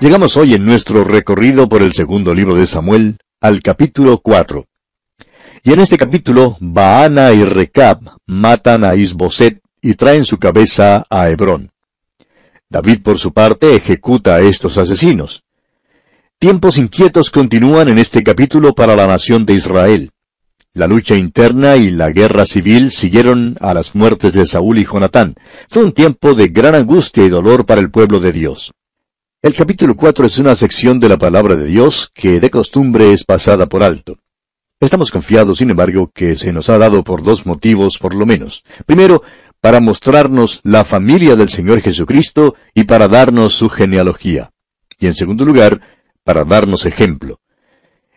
Llegamos hoy en nuestro recorrido por el segundo libro de Samuel al capítulo 4. Y en este capítulo, Baana y Recab matan a Isboset y traen su cabeza a Hebrón. David, por su parte, ejecuta a estos asesinos. Tiempos inquietos continúan en este capítulo para la nación de Israel. La lucha interna y la guerra civil siguieron a las muertes de Saúl y Jonatán. Fue un tiempo de gran angustia y dolor para el pueblo de Dios. El capítulo 4 es una sección de la palabra de Dios que de costumbre es pasada por alto. Estamos confiados, sin embargo, que se nos ha dado por dos motivos por lo menos. Primero, para mostrarnos la familia del Señor Jesucristo y para darnos su genealogía. Y en segundo lugar, para darnos ejemplo.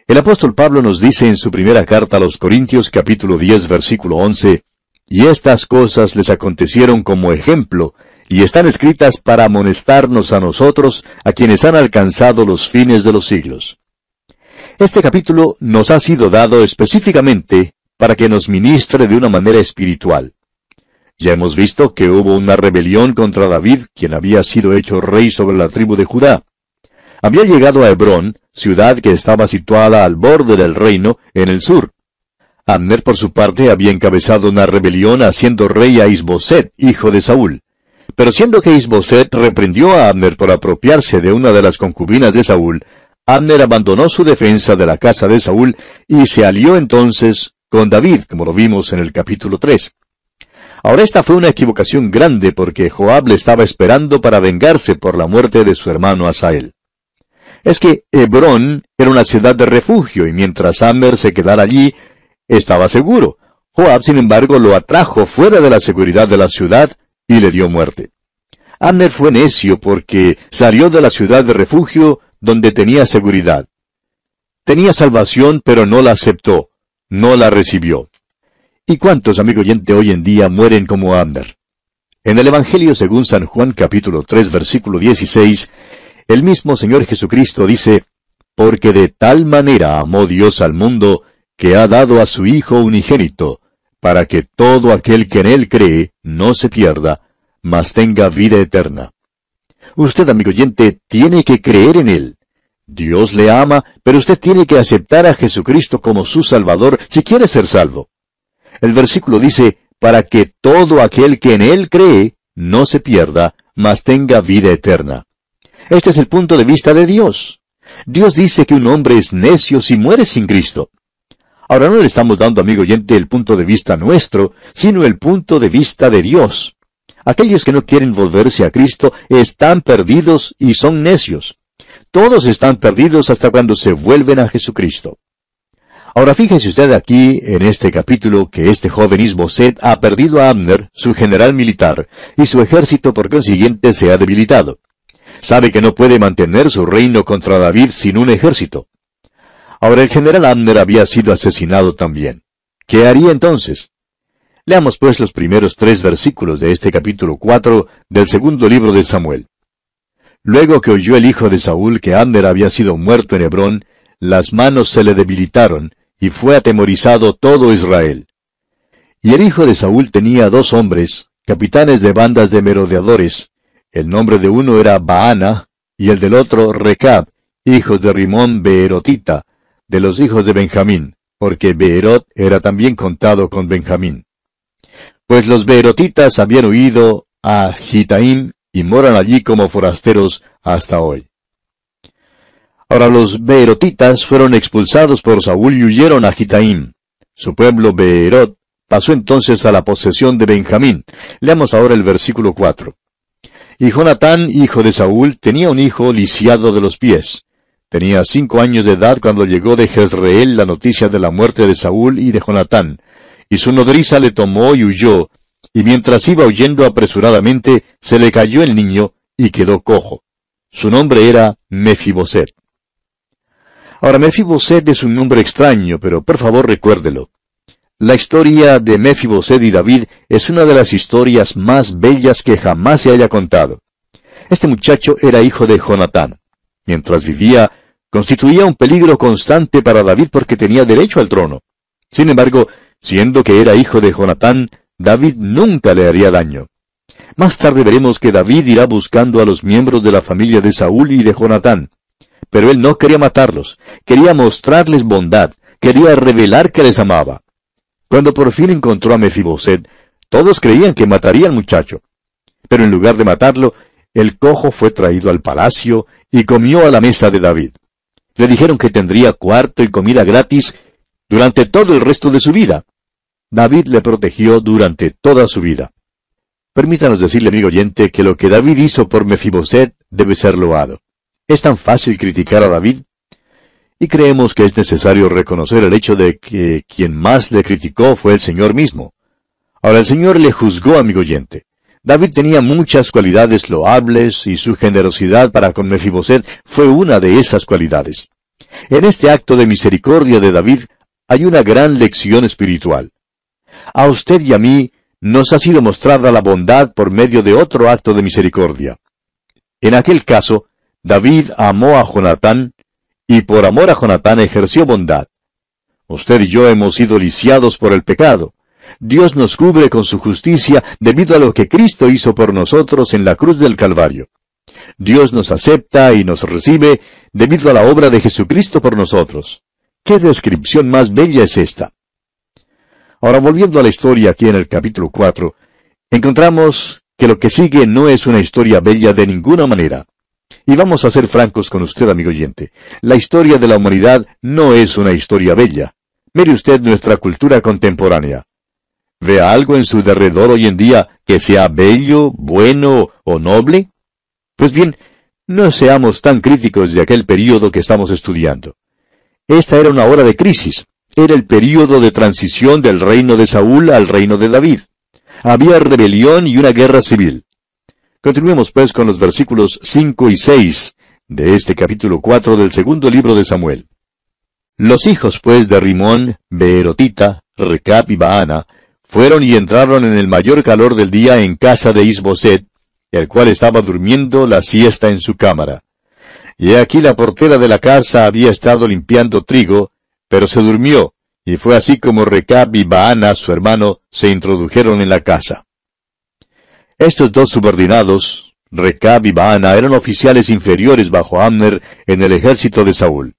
El apóstol Pablo nos dice en su primera carta a los Corintios capítulo 10 versículo 11, Y estas cosas les acontecieron como ejemplo, y están escritas para amonestarnos a nosotros, a quienes han alcanzado los fines de los siglos. Este capítulo nos ha sido dado específicamente para que nos ministre de una manera espiritual. Ya hemos visto que hubo una rebelión contra David, quien había sido hecho rey sobre la tribu de Judá. Había llegado a Hebrón, ciudad que estaba situada al borde del reino, en el sur. Abner, por su parte, había encabezado una rebelión haciendo rey a Isboset, hijo de Saúl. Pero siendo que Isboset reprendió a Abner por apropiarse de una de las concubinas de Saúl, Abner abandonó su defensa de la casa de Saúl y se alió entonces con David, como lo vimos en el capítulo 3. Ahora esta fue una equivocación grande porque Joab le estaba esperando para vengarse por la muerte de su hermano Asael. Es que Hebrón era una ciudad de refugio y mientras Abner se quedara allí, estaba seguro. Joab, sin embargo, lo atrajo fuera de la seguridad de la ciudad y le dio muerte. Abner fue necio porque salió de la ciudad de refugio donde tenía seguridad. Tenía salvación, pero no la aceptó, no la recibió. ¿Y cuántos, amigo oyente, hoy en día mueren como Abner? En el Evangelio según San Juan capítulo 3 versículo 16, el mismo Señor Jesucristo dice, Porque de tal manera amó Dios al mundo, que ha dado a su Hijo unigénito, para que todo aquel que en él cree no se pierda, mas tenga vida eterna. Usted, amigo oyente, tiene que creer en él. Dios le ama, pero usted tiene que aceptar a Jesucristo como su Salvador si quiere ser salvo. El versículo dice, para que todo aquel que en él cree no se pierda, mas tenga vida eterna. Este es el punto de vista de Dios. Dios dice que un hombre es necio si muere sin Cristo. Ahora no le estamos dando, amigo oyente, el punto de vista nuestro, sino el punto de vista de Dios. Aquellos que no quieren volverse a Cristo están perdidos y son necios. Todos están perdidos hasta cuando se vuelven a Jesucristo. Ahora fíjese usted aquí en este capítulo que este joven Isboset ha perdido a Abner, su general militar, y su ejército por consiguiente se ha debilitado. Sabe que no puede mantener su reino contra David sin un ejército. Ahora el general Abner había sido asesinado también. ¿Qué haría entonces? Leamos pues los primeros tres versículos de este capítulo cuatro del segundo libro de Samuel. Luego que oyó el hijo de Saúl que Abner había sido muerto en Hebrón, las manos se le debilitaron, y fue atemorizado todo Israel. Y el hijo de Saúl tenía dos hombres, capitanes de bandas de merodeadores. El nombre de uno era Baana, y el del otro Recab, hijos de Rimón Beerotita, de los hijos de Benjamín, porque Beerot era también contado con Benjamín. Pues los Beerotitas habían huido a Gitaim y moran allí como forasteros hasta hoy. Ahora los Beerotitas fueron expulsados por Saúl y huyeron a Gitaim. Su pueblo Beerot pasó entonces a la posesión de Benjamín. Leamos ahora el versículo 4. Y Jonatán, hijo de Saúl, tenía un hijo lisiado de los pies. Tenía cinco años de edad cuando llegó de Jezreel la noticia de la muerte de Saúl y de Jonatán, y su nodriza le tomó y huyó, y mientras iba huyendo apresuradamente, se le cayó el niño y quedó cojo. Su nombre era Mefiboset. Ahora, Mefiboset es un nombre extraño, pero por favor recuérdelo. La historia de Mefiboset y David es una de las historias más bellas que jamás se haya contado. Este muchacho era hijo de Jonatán. Mientras vivía, constituía un peligro constante para David porque tenía derecho al trono. Sin embargo, siendo que era hijo de Jonatán, David nunca le haría daño. Más tarde veremos que David irá buscando a los miembros de la familia de Saúl y de Jonatán. Pero él no quería matarlos, quería mostrarles bondad, quería revelar que les amaba. Cuando por fin encontró a Mefiboset, todos creían que mataría al muchacho. Pero en lugar de matarlo, el cojo fue traído al palacio y comió a la mesa de David. Le dijeron que tendría cuarto y comida gratis durante todo el resto de su vida. David le protegió durante toda su vida. Permítanos decirle, amigo oyente, que lo que David hizo por Mefiboset debe ser loado. ¿Es tan fácil criticar a David? Y creemos que es necesario reconocer el hecho de que quien más le criticó fue el Señor mismo. Ahora el Señor le juzgó, amigo oyente. David tenía muchas cualidades loables y su generosidad para con Mefiboset fue una de esas cualidades. En este acto de misericordia de David hay una gran lección espiritual. A usted y a mí nos ha sido mostrada la bondad por medio de otro acto de misericordia. En aquel caso, David amó a Jonatán y por amor a Jonatán ejerció bondad. Usted y yo hemos sido lisiados por el pecado. Dios nos cubre con su justicia debido a lo que Cristo hizo por nosotros en la cruz del Calvario. Dios nos acepta y nos recibe debido a la obra de Jesucristo por nosotros. ¿Qué descripción más bella es esta? Ahora, volviendo a la historia aquí en el capítulo 4, encontramos que lo que sigue no es una historia bella de ninguna manera. Y vamos a ser francos con usted, amigo oyente. La historia de la humanidad no es una historia bella. Mire usted nuestra cultura contemporánea. ¿Ve algo en su derredor hoy en día que sea bello, bueno o noble? Pues bien, no seamos tan críticos de aquel período que estamos estudiando. Esta era una hora de crisis. Era el período de transición del reino de Saúl al reino de David. Había rebelión y una guerra civil. Continuemos pues con los versículos 5 y 6 de este capítulo 4 del segundo libro de Samuel. Los hijos pues de Rimón, Beerotita, Recap y Baana, fueron y entraron en el mayor calor del día en casa de Isboset, el cual estaba durmiendo la siesta en su cámara. Y aquí la portera de la casa había estado limpiando trigo, pero se durmió, y fue así como Recab y Baana, su hermano, se introdujeron en la casa. Estos dos subordinados, Recab y Baana, eran oficiales inferiores bajo Amner en el ejército de Saúl.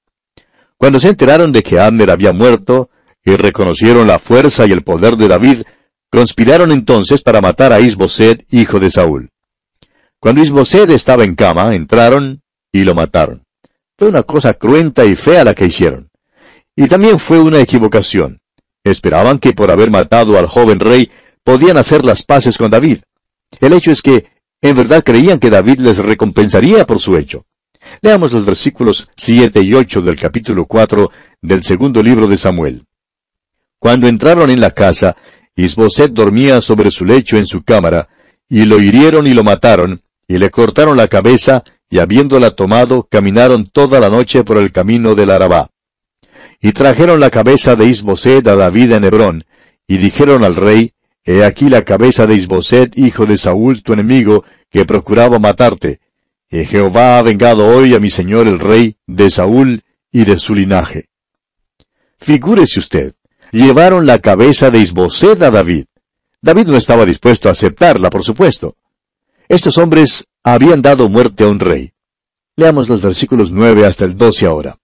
Cuando se enteraron de que Amner había muerto, y reconocieron la fuerza y el poder de David, conspiraron entonces para matar a Isboset, hijo de Saúl. Cuando Isboset estaba en cama, entraron y lo mataron. Fue una cosa cruenta y fea la que hicieron. Y también fue una equivocación. Esperaban que por haber matado al joven rey podían hacer las paces con David. El hecho es que en verdad creían que David les recompensaría por su hecho. Leamos los versículos 7 y 8 del capítulo 4 del segundo libro de Samuel. Cuando entraron en la casa, Isboset dormía sobre su lecho en su cámara, y lo hirieron y lo mataron, y le cortaron la cabeza, y habiéndola tomado, caminaron toda la noche por el camino del Arabá. Y trajeron la cabeza de Isboset a David en Hebrón, y dijeron al rey, He aquí la cabeza de Isboset, hijo de Saúl, tu enemigo, que procuraba matarte. Y Jehová ha vengado hoy a mi señor el rey, de Saúl y de su linaje. Figúrese usted, llevaron la cabeza de Isboset a David. David no estaba dispuesto a aceptarla, por supuesto. Estos hombres habían dado muerte a un rey. Leamos los versículos nueve hasta el doce ahora.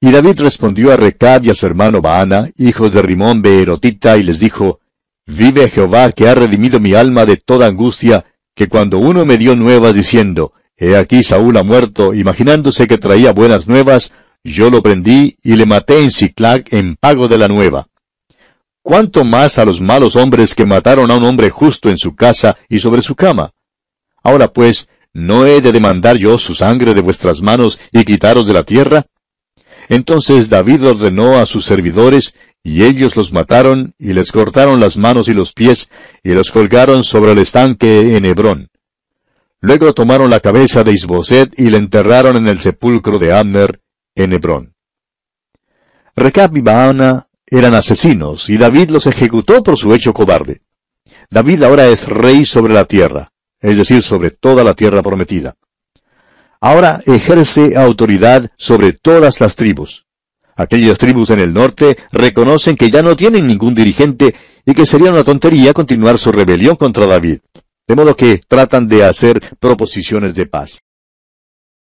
Y David respondió a Recab y a su hermano Baana, hijos de Rimón Beerotita, y les dijo, Vive Jehová que ha redimido mi alma de toda angustia, que cuando uno me dio nuevas diciendo, He aquí Saúl ha muerto, imaginándose que traía buenas nuevas, yo lo prendí y le maté en Ciclag en pago de la nueva. ¿Cuánto más a los malos hombres que mataron a un hombre justo en su casa y sobre su cama? Ahora pues, ¿no he de demandar yo su sangre de vuestras manos y quitaros de la tierra? Entonces David ordenó a sus servidores, y ellos los mataron, y les cortaron las manos y los pies, y los colgaron sobre el estanque en Hebrón. Luego tomaron la cabeza de Isboset y la enterraron en el sepulcro de Abner en Hebrón. Recab y Baana eran asesinos, y David los ejecutó por su hecho cobarde. David ahora es rey sobre la tierra, es decir, sobre toda la tierra prometida ahora ejerce autoridad sobre todas las tribus. Aquellas tribus en el norte reconocen que ya no tienen ningún dirigente y que sería una tontería continuar su rebelión contra David. De modo que tratan de hacer proposiciones de paz.